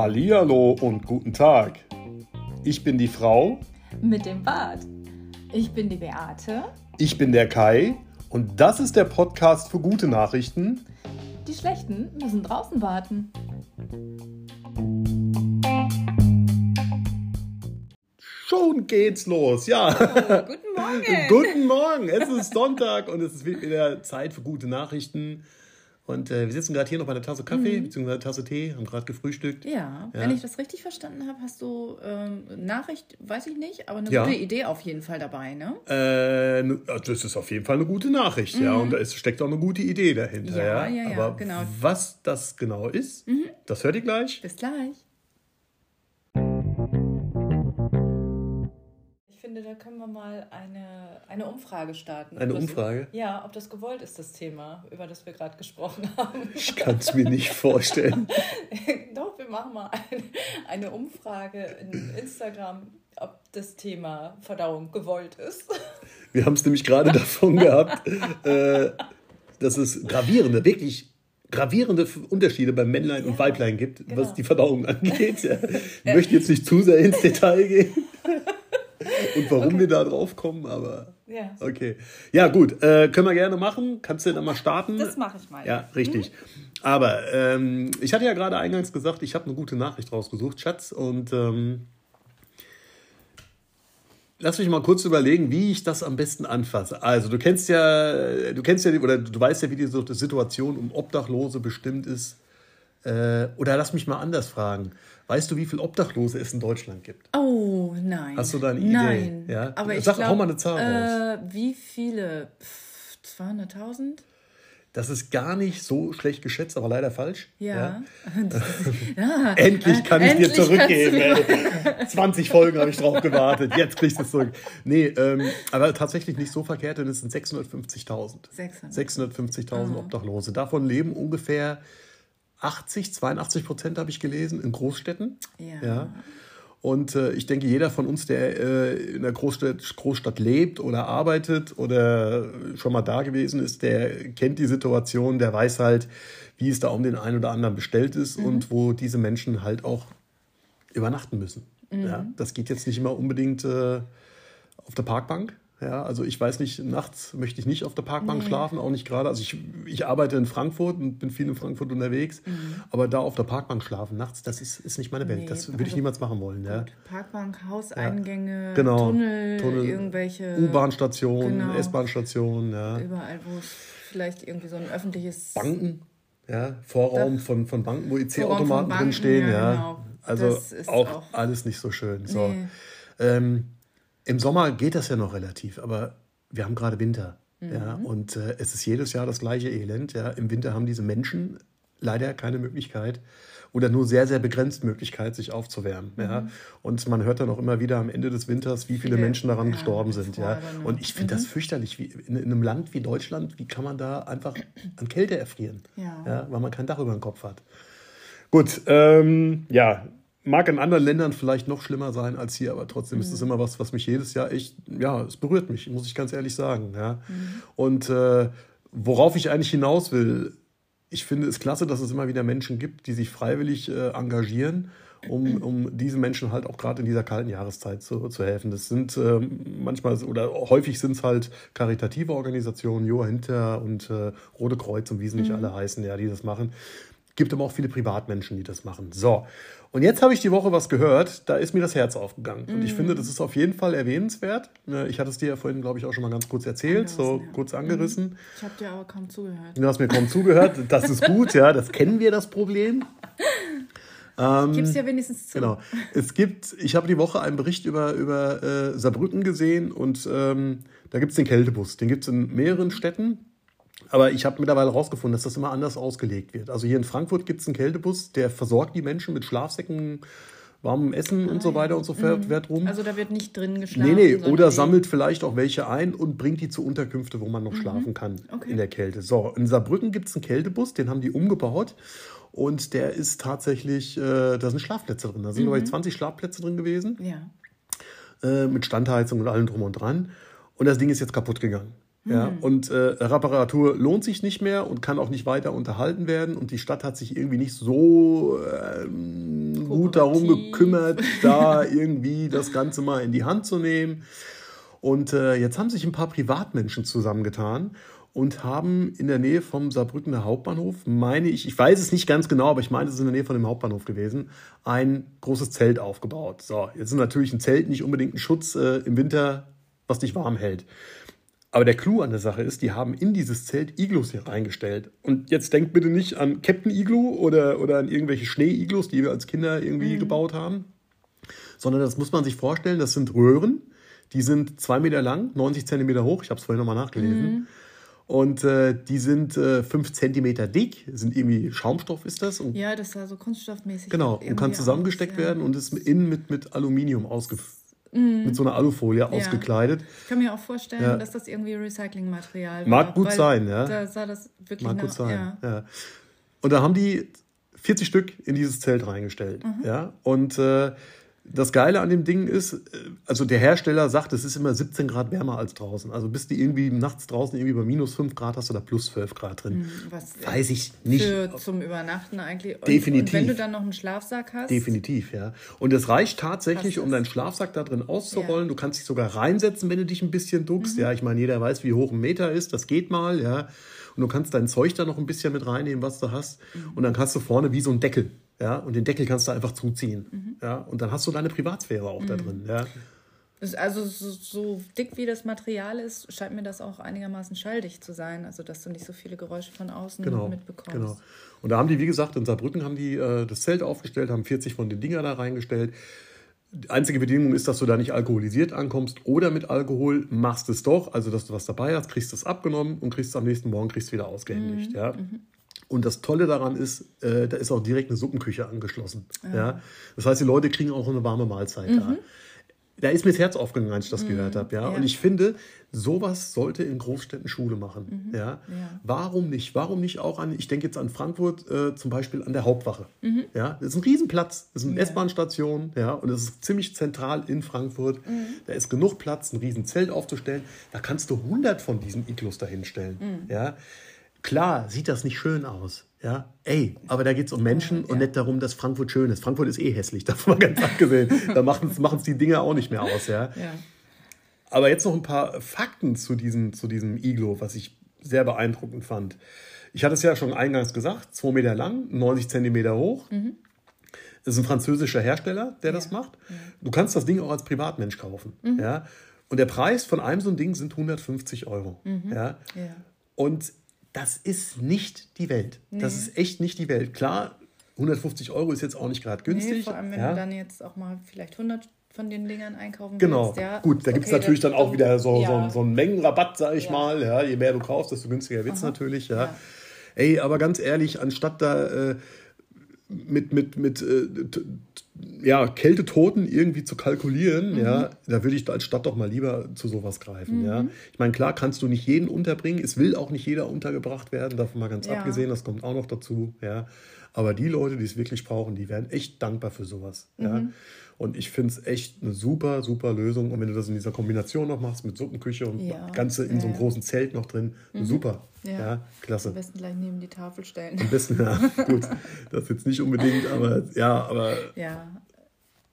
Hallihallo und guten Tag. Ich bin die Frau. Mit dem Bart. Ich bin die Beate. Ich bin der Kai. Und das ist der Podcast für gute Nachrichten. Die schlechten müssen draußen warten. Schon geht's los, ja. Oh, guten Morgen. guten Morgen. Es ist Sonntag und es ist wieder Zeit für gute Nachrichten. Und äh, wir sitzen gerade hier noch bei einer Tasse Kaffee Mhm. bzw. Tasse Tee, haben gerade gefrühstückt. Ja, Ja. wenn ich das richtig verstanden habe, hast du ähm, Nachricht, weiß ich nicht, aber eine Ja. gute Idee auf jeden Fall dabei, ne? Äh, ne- also das ist auf jeden Fall eine gute Nachricht, ja. Und es steckt auch eine gute Idee dahinter, ja. Ja, ja, ja, Aber genau. was das genau ist, das hört ihr gleich. Bis gleich. Finde, da können wir mal eine, eine Umfrage starten. Eine das- Umfrage? Ja, ob das gewollt ist, das Thema, über das wir gerade gesprochen haben. Ich kann es mir nicht vorstellen. Doch, wir machen mal eine, eine Umfrage in Instagram, ob das Thema Verdauung gewollt ist. Wir haben es nämlich gerade davon gehabt, äh, dass es gravierende, wirklich gravierende Unterschiede beim Männlein und Ja, Weiblein gibt, was genau. die Verdauung angeht. Ich möchte jetzt nicht zu sehr ins Detail gehen und warum wir da drauf kommen, aber Ja. okay. Ja, gut, äh, können wir gerne machen. Kannst du dann mal starten? Das mache ich mal. Ja, richtig. Aber ähm, ich hatte ja gerade eingangs gesagt, ich habe eine gute Nachricht rausgesucht, Schatz. Und ähm, lass mich mal kurz überlegen, wie ich das am besten anfasse. Also du kennst ja, du kennst ja, oder du weißt ja, wie die Situation um Obdachlose bestimmt ist. Äh, oder lass mich mal anders fragen. Weißt du, wie viele Obdachlose es in Deutschland gibt? Oh, nein. Hast du da eine Idee? Nein. Ja? Aber ich Sag, glaub, hau mal eine Zahl äh, Wie viele? Pff, 200.000? Das ist gar nicht so schlecht geschätzt, aber leider falsch. Ja. Das ist- ja. Endlich kann ich dir Endlich du zurückgeben. mir- Ey. 20 Folgen habe ich drauf gewartet. Jetzt kriegst du es zurück. Nee, ähm, aber tatsächlich nicht so verkehrt, denn es sind 650.000. 600. 650.000 Obdachlose. Davon leben ungefähr 80, 82 Prozent, habe ich gelesen, in Großstädten. Ja. ja. Und äh, ich denke, jeder von uns, der äh, in einer Großstadt, Großstadt lebt oder arbeitet oder schon mal da gewesen ist, der kennt die Situation, der weiß halt, wie es da um den einen oder anderen bestellt ist und wo diese Menschen halt auch übernachten müssen. Ja, das geht jetzt nicht immer unbedingt äh, auf der Parkbank. Ja, also ich weiß nicht, nachts möchte ich nicht auf der Parkbank schlafen, auch nicht gerade. Also ich, ich arbeite in Frankfurt und bin viel in Frankfurt unterwegs, aber da auf der Parkbank schlafen nachts, das ist, ist nicht meine Welt. Nee, das würde ich also- niemals machen wollen. Ja. Parkbank, Hauseingänge, Genau. Tunnel, Tunnel, irgendwelche. U-Bahn-Stationen, Genau. S-Bahn-Stationen, ja. Überall, wo es vielleicht irgendwie so ein öffentliches. Banken, ja, Vorraum Da- von, von Banken, wo Vorraum EC-Automaten von Banken, drin stehen, ja, ja. genau. Also Das ist auch, auch- alles nicht so schön. So. Nee. Ähm, Im Sommer geht das ja noch relativ, aber wir haben gerade Winter. Ja, Mhm. und äh, es ist jedes Jahr das gleiche Elend. Ja. Im Winter haben diese Menschen leider keine Möglichkeit oder nur sehr, sehr begrenzt Möglichkeit, sich aufzuwärmen. Ja. Und man hört dann auch immer wieder am Ende des Winters, wie viele, Mhm. Viele, Menschen daran ja, gestorben sind. Ja. Und ich finde das fürchterlich. Wie, in, in einem Land wie Deutschland, wie kann man da einfach an Kälte erfrieren? Ja. Ja, weil man kein Dach über dem Kopf hat. Gut, ähm, ja, mag in anderen Ländern vielleicht noch schlimmer sein als hier, aber trotzdem ist es immer was, was mich jedes Jahr echt, ja, es berührt mich, muss ich ganz ehrlich sagen. Ja. Und äh, worauf ich eigentlich hinaus will, ich finde es klasse, dass es immer wieder Menschen gibt, die sich freiwillig äh, engagieren, um, um diesen Menschen halt auch gerade in dieser kalten Jahreszeit zu, zu helfen. Das sind ähm, manchmal oder häufig sind es halt karitative Organisationen, Joa Hinter und äh, Rote Kreuz und wie sie nicht alle heißen, ja, die das machen. Gibt aber auch viele Privatmenschen, die das machen. So, und jetzt habe ich die Woche was gehört, da ist mir das Herz aufgegangen. Und ich finde, das ist auf jeden Fall erwähnenswert. Ne, Ich hatte es dir ja vorhin, glaube ich, auch schon mal ganz kurz erzählt, so ja. kurz angerissen. Ich habe dir aber kaum zugehört. Du hast mir kaum zugehört. Das ist gut, ja, das kennen wir, das Problem. Gib's dir wenigstens zu. Genau. Es gibt, ich habe die Woche einen Bericht über, über äh, Saarbrücken gesehen und ähm, da gibt es den Kältebus. Den gibt es in mehreren Städten. Aber ich habe mittlerweile herausgefunden, dass das immer anders ausgelegt wird. Also hier in Frankfurt gibt es einen Kältebus, der versorgt die Menschen mit Schlafsäcken, warmem Essen und so weiter und so fort fort rum. Also da wird nicht drin geschlafen. Nee, nee, oder sammelt vielleicht auch welche ein und bringt die zu Unterkünfte, wo man noch schlafen kann Okay. in der Kälte. So, in Saarbrücken gibt es einen Kältebus, den haben die umgebaut und der ist tatsächlich, äh, da sind Schlafplätze drin. Da sind, glaube ich, 20 Schlafplätze drin gewesen Ja. äh, mit Standheizung und allem drum und dran. Und das Ding ist jetzt kaputt gegangen. Ja, und äh, Reparatur lohnt sich nicht mehr und kann auch nicht weiter unterhalten werden. Und die Stadt hat sich irgendwie nicht so ähm, gut darum gekümmert, da irgendwie das Ganze mal in die Hand zu nehmen. Und äh, jetzt haben sich ein paar Privatmenschen zusammengetan und haben in der Nähe vom Saarbrückener Hauptbahnhof, meine ich, ich weiß es nicht ganz genau, aber ich meine, es ist in der Nähe von dem Hauptbahnhof gewesen, ein großes Zelt aufgebaut. So, jetzt ist natürlich ein Zelt nicht unbedingt ein Schutz äh, im Winter, was dich warm hält. Aber der Clou an der Sache ist, die haben in dieses Zelt Iglus hier reingestellt. Und jetzt denkt bitte nicht an Captain Iglu oder, oder an irgendwelche Schnee-Iglus, die wir als Kinder irgendwie mhm. gebaut haben, sondern das muss man sich vorstellen, das sind Röhren, die sind zwei Meter lang, 90 Zentimeter hoch, ich habe es vorhin nochmal nachgelesen. Mhm. Und äh, die sind äh, fünf Zentimeter dick, sind irgendwie Schaumstoff ist das. Und ja, das war so kunststoffmäßig. Genau, und kann zusammengesteckt aus, ja. werden und ist innen mit, mit Aluminium ausgeführt mm. mit so einer Alufolie ja. ausgekleidet. Ich kann mir auch vorstellen, ja. dass das irgendwie Recyclingmaterial war. Mag gut sein, ja. Da sah das wirklich Mag nach, gut sein, ja. Und da haben die 40 Stück in dieses Zelt reingestellt, mhm. ja. Und äh, das Geile an dem Ding ist, äh, also der Hersteller sagt, es ist immer 17 Grad wärmer als draußen. Also bist du irgendwie nachts draußen irgendwie bei minus 5 Grad, hast du da plus 12 Grad drin. Hm, was Weiß ich nicht. Für zum Übernachten eigentlich. Und, Definitiv. Und wenn du dann noch einen Schlafsack hast. Definitiv, ja. Und es reicht tatsächlich, um deinen Schlafsack da drin auszurollen. Ja. Du kannst dich sogar reinsetzen, wenn du dich ein bisschen duckst. Mhm. Ja, ich meine, jeder weiß, wie hoch ein Meter ist. Das geht mal, ja. Und du kannst dein Zeug da noch ein bisschen mit reinnehmen, was du hast. Mhm. Und dann kannst du vorne wie so ein Deckel ja, und den Deckel kannst du einfach zuziehen. Mhm. Ja, und dann hast du deine Privatsphäre auch mhm. da drin. Ja. Also so, dick wie das Material ist, scheint mir das auch einigermaßen schalldicht zu sein. Also dass du nicht so viele Geräusche von außen genau, mitbekommst. Genau. Und da haben die, wie gesagt, in Saarbrücken haben die äh, das Zelt aufgestellt, haben 40 von den Dinger da reingestellt. Die einzige Bedingung ist, dass du da nicht alkoholisiert ankommst oder mit Alkohol machst es doch, also dass du was dabei hast, kriegst es abgenommen und kriegst es am nächsten Morgen kriegst wieder ausgehändigt. Mhm. Ja. Mhm. Und das Tolle daran ist, äh, da ist auch direkt eine Suppenküche angeschlossen. Ja. ja. Das heißt, die Leute kriegen auch eine warme Mahlzeit mhm. da. Da ist mir das Herz aufgegangen, als ich das mhm. gehört habe. Ja? ja? Und ich finde, sowas sollte in Großstädten Schule machen. Mhm. Ja? ja? Warum nicht? Warum nicht auch an, ich denke jetzt an Frankfurt äh, zum Beispiel an der Hauptwache. Mhm. Ja? Das ist ein Riesenplatz, das ist eine ja. S-Bahn-Station ja? und das ist ziemlich zentral in Frankfurt. Mhm. Da ist genug Platz, ein Riesenzelt aufzustellen. Da kannst du 100 von diesen Iglus dahinstellen. Mhm. Ja? Klar, sieht das nicht schön aus. Ja, ey, aber da geht es um Menschen ja. und nicht darum, dass Frankfurt schön ist. Frankfurt ist eh hässlich, davon mal ganz abgesehen. da machen es die Dinge auch nicht mehr aus, ja? ja. Aber jetzt noch ein paar Fakten zu diesem, zu diesem Iglo, was ich sehr beeindruckend fand. Ich hatte es ja schon eingangs gesagt, 2 Meter lang, 90 Zentimeter hoch. Mhm. Das ist ein französischer Hersteller, der ja. das macht. Du kannst das Ding auch als Privatmensch kaufen. Mhm. Ja? Und der Preis von einem so ein Ding sind 150 Euro. Mhm. Ja? Und das ist nicht die Welt. Nee. Das ist echt nicht die Welt. Klar, 150 Euro ist jetzt auch nicht gerade günstig. Nee, vor allem, wenn ja. du dann jetzt auch mal vielleicht 100 von den Dingern einkaufen genau. willst. Genau. Gut, da gibt es natürlich dann auch wieder so, ja. so, so, einen Mengenrabatt, sag ich ja. mal. Ja, je mehr du kaufst, desto günstiger wird es natürlich. Ja. Ey, aber ganz ehrlich, anstatt da äh, mit, mit, mit äh, ja, Kältetoten irgendwie zu kalkulieren, mhm. ja, da würde ich als Stadt doch mal lieber zu sowas greifen. Mhm. Ja. Ich meine, klar kannst du nicht jeden unterbringen, es will auch nicht jeder untergebracht werden, davon mal ganz ja. abgesehen, das kommt auch noch dazu. Ja. Aber die Leute, die es wirklich brauchen, die werden echt dankbar für sowas. Mhm. Ja. Und ich finde es echt eine super, super Lösung. Und wenn du das in dieser Kombination noch machst mit Suppenküche und ja. Ganze in so einem großen Zelt noch drin, mhm. super. Ja. ja. klasse. Am besten gleich neben die Tafel stellen. Am besten, ja, gut. Das jetzt nicht unbedingt, aber ja, aber. Ja,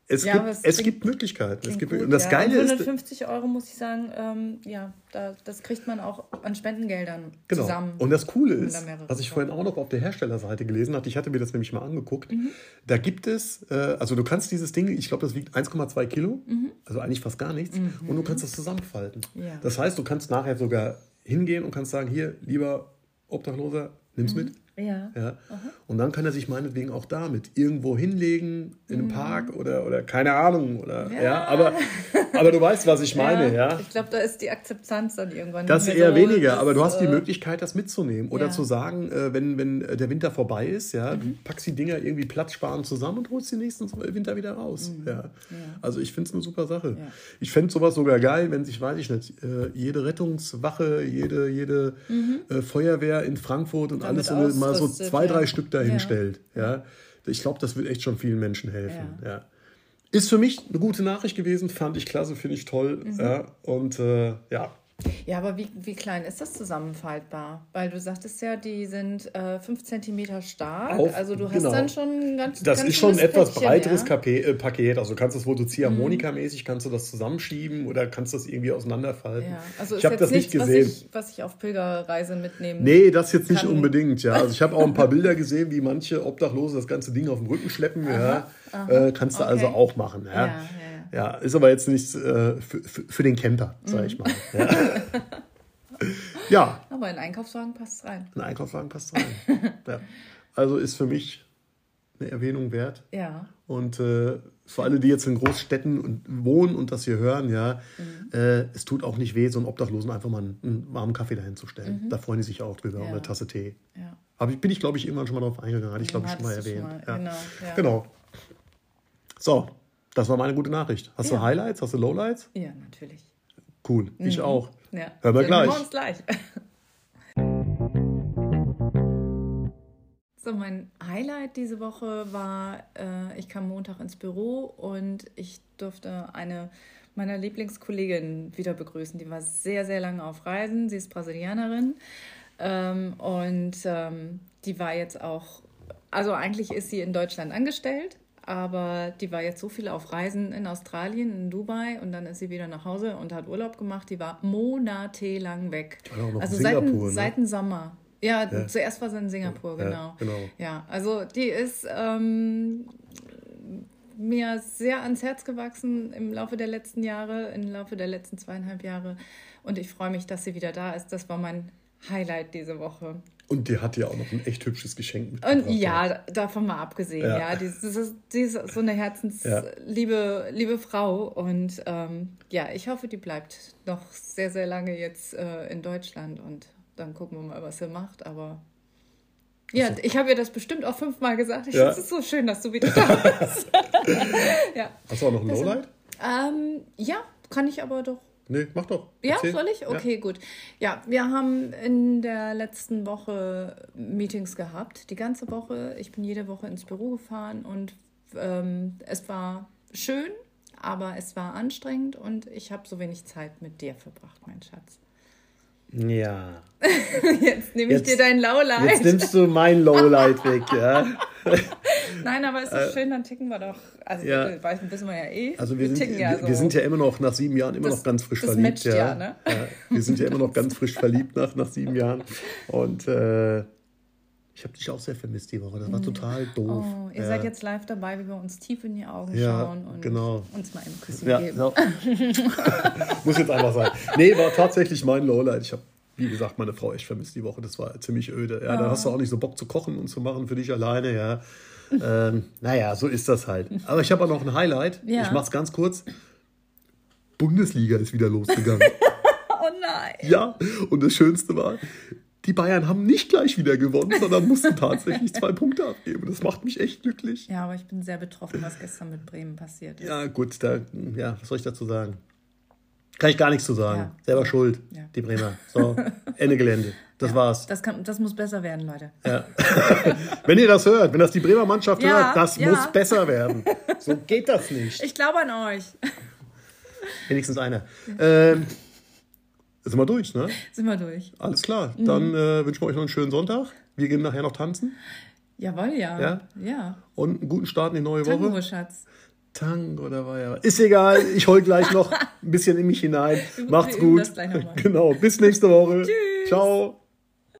es, ja, gibt, es, gibt Möglichkeiten. Es gibt, gut, und das ja. Geile 150 ist, Euro muss ich sagen, ähm, ja, da, das kriegt man auch an Spendengeldern genau. zusammen. Und das Coole ist, was ich vorhin auch noch auf der Herstellerseite gelesen hatte, ich hatte mir das nämlich mal angeguckt, mhm. da gibt es, äh, also du kannst dieses Ding, ich glaube, das wiegt 1,2 Kilo, mhm. also eigentlich fast gar nichts, mhm. und du kannst das zusammenfalten. Ja. Das heißt, du kannst nachher sogar hingehen und kannst sagen, hier, lieber Obdachloser, nimm's mhm. mit. Ja. ja. Und dann kann er sich meinetwegen auch damit irgendwo hinlegen, in einem mhm. Park oder, oder keine Ahnung. Oder, ja. ja aber, aber du weißt, was ich meine. Ja. ja? Ich glaube, da ist die Akzeptanz dann irgendwann. Das eher so, weniger, aber du hast die äh, Möglichkeit, das mitzunehmen. Oder zu sagen, äh, wenn, wenn der Winter vorbei ist, ja, mhm. du packst die Dinger irgendwie platzsparend zusammen und holst die nächsten Winter wieder raus. Mhm. Ja. Also ich finde es eine super Sache. Ich fände sowas sogar geil, wenn sich, weiß ich nicht, äh, jede Rettungswache, jede, jede mhm. Feuerwehr in Frankfurt und Damit alles so mal so zwei, ja. drei Stück dahin stellt. Ja. Ich glaube, das wird echt schon vielen Menschen helfen. Ja. Ist für mich eine gute Nachricht gewesen, fand ich klasse, finde ich toll. Mhm. Ja. Und äh, ja, Ja, aber wie, wie klein ist das zusammenfaltbar? Weil du sagtest ja, die sind äh, 5 cm stark. Auf- also du hast genau. dann schon ein ganz Das ganz ist schon ein etwas Päckchen, breiteres ja? Kape äh, Paket. Also du kannst das wohl so Ziehharmonika-mäßig, kannst du das zusammenschieben oder kannst das irgendwie auseinanderfalten. Ja, also ich habe das nicht nichts, gesehen. Was ich, was ich auf Pilgerreise mitnehmen Nee, das jetzt nicht kann. unbedingt, ja. Also ich habe auch ein paar Bilder gesehen, wie manche Obdachlose das ganze Ding auf dem Rücken schleppen. ja. Äh, kannst du Okay. also auch machen. Ja. Ja, ja, ist aber jetzt nichts äh, für, für, den Camper, sag ich mal. Ja. ja, Aber in Einkaufswagen passt es rein. ein Einkaufswagen passt rein. ja. Also ist für mich eine Erwähnung wert. Ja. Und äh, für alle, die jetzt in Großstädten und wohnen und das hier hören, ja, äh, es tut auch nicht weh, so einen Obdachlosen einfach mal einen, einen warmen Kaffee dahin zu stellen. Da freuen die sich auch drüber, Ja. oder eine Tasse Tee. Ja. Aber bin ich, glaube ich, irgendwann schon mal drauf eingegangen, hatte ich, glaube ich, schon mal erwähnt. schon mal, Ja. genau, ja. genau. So, das war meine gute Nachricht. Hast Ja. du Highlights? Hast du Lowlights? Ja, natürlich. Cool, ich auch. Ja. Hören wir gleich. Hören wir uns gleich. So, mein Highlight diese Woche war, äh, ich kam Montag ins Büro und ich durfte eine meiner Lieblingskolleginnen wieder begrüßen. Die war sehr, sehr lange auf Reisen. Sie ist Brasilianerin ähm, und ähm, die war jetzt auch, also eigentlich ist sie in Deutschland angestellt, aber die war jetzt so viel auf Reisen in Australien, in Dubai und dann ist sie wieder nach Hause und hat Urlaub gemacht. Die war monatelang weg. in Also seit, ne? seit dem Sommer. Ja, Ja. zuerst war sie in Singapur, Ja, genau. genau. Ja, also die ist ähm, mir sehr ans Herz gewachsen im Laufe der letzten Jahre, im Laufe der letzten zweieinhalb Jahre. Und ich freue mich, dass sie wieder da ist. Das war mein Highlight diese Woche. Und die hat ja auch noch ein echt hübsches Geschenk mitgebracht. Und ja, davon mal abgesehen, Ja. ja. Die, das ist, die ist so eine herzensliebe liebe Frau. Und ähm, ja, ich hoffe, die bleibt noch sehr, sehr lange jetzt äh, in Deutschland. Und dann gucken wir mal, was sie macht. Aber ja, ich habe ihr das bestimmt auch fünfmal gesagt. Ich Ja. finde es so schön, dass du wieder da bist. ja. Hast du auch noch ein Lowlight? Ähm, ja, kann ich aber doch Nee, mach doch. ja, Erzähl. soll ich? Okay, gut. Ja, wir haben in der letzten Woche Meetings gehabt, die ganze Woche. Ich bin jede Woche ins Büro gefahren und ähm, es war schön, aber es war anstrengend und ich habe so wenig Zeit mit dir verbracht, mein Schatz. Ja. Jetzt nehme ich Jetzt- dir dein Lowlight. Jetzt nimmst du mein Lowlight weg, ja. Nein, aber ist doch schön, dann ticken wir doch. Also, Äh, ja. ja. weiß, wissen wir ja eh. Also wir, sind, ticken wir, wir sind ja immer noch nach sieben Jahren immer Das- noch ganz frisch verliebt. matcht ja, ne? wir sind ja immer noch ganz frisch verliebt nach, nach sieben Jahren. Und äh, ich habe dich auch sehr vermisst die Woche. Das war total doof. Oh, ihr ja. seid jetzt live dabei, wie wir uns tief in die Augen Ja, schauen und genau. uns mal ein Küsschen Ja, geben. ja. Muss jetzt einfach sein. Nee, war tatsächlich mein Lowlight. Ich habe, wie gesagt, meine Frau echt vermisst die Woche. Das war ziemlich öde. Ja, da hast du auch nicht so Bock zu kochen und zu machen für dich alleine. Ja. ähm, naja, so ist das halt. Aber ich habe auch noch ein Highlight. Ja. Ich mach's ganz kurz. Bundesliga ist wieder losgegangen. Oh nein. ja, und das Schönste war, die Bayern haben nicht gleich wieder gewonnen, sondern mussten tatsächlich zwei Punkte abgeben. Das macht mich echt glücklich. Ja, aber ich bin sehr betroffen, was gestern mit Bremen passiert ist. Ja, gut, da, ja, was soll ich dazu sagen? Kann ich gar nichts zu sagen. Ja. Selber schuld, Ja. die Bremer. So, Ende Gelände. Das war's. Das, kann, das muss besser werden, Leute. Wenn ihr das hört, wenn das die Bremer Mannschaft Ja, hört, das ja. muss besser werden. So geht das nicht. Ich glaube an euch. Wenigstens einer. Ähm, sind wir durch, ne? Sind wir durch. Alles klar. Mhm. Dann äh, wünschen wir euch noch einen schönen Sonntag. Wir gehen nachher noch tanzen Jawohl, ja. Ja? Ja. und einen guten Start in die neue Tango, Woche. Schatz. Tango, da war ja. Ist egal, ich hol gleich noch ein bisschen in mich hinein. Macht's gut. Genau. Bis nächste Woche. Tschüss. Ciao.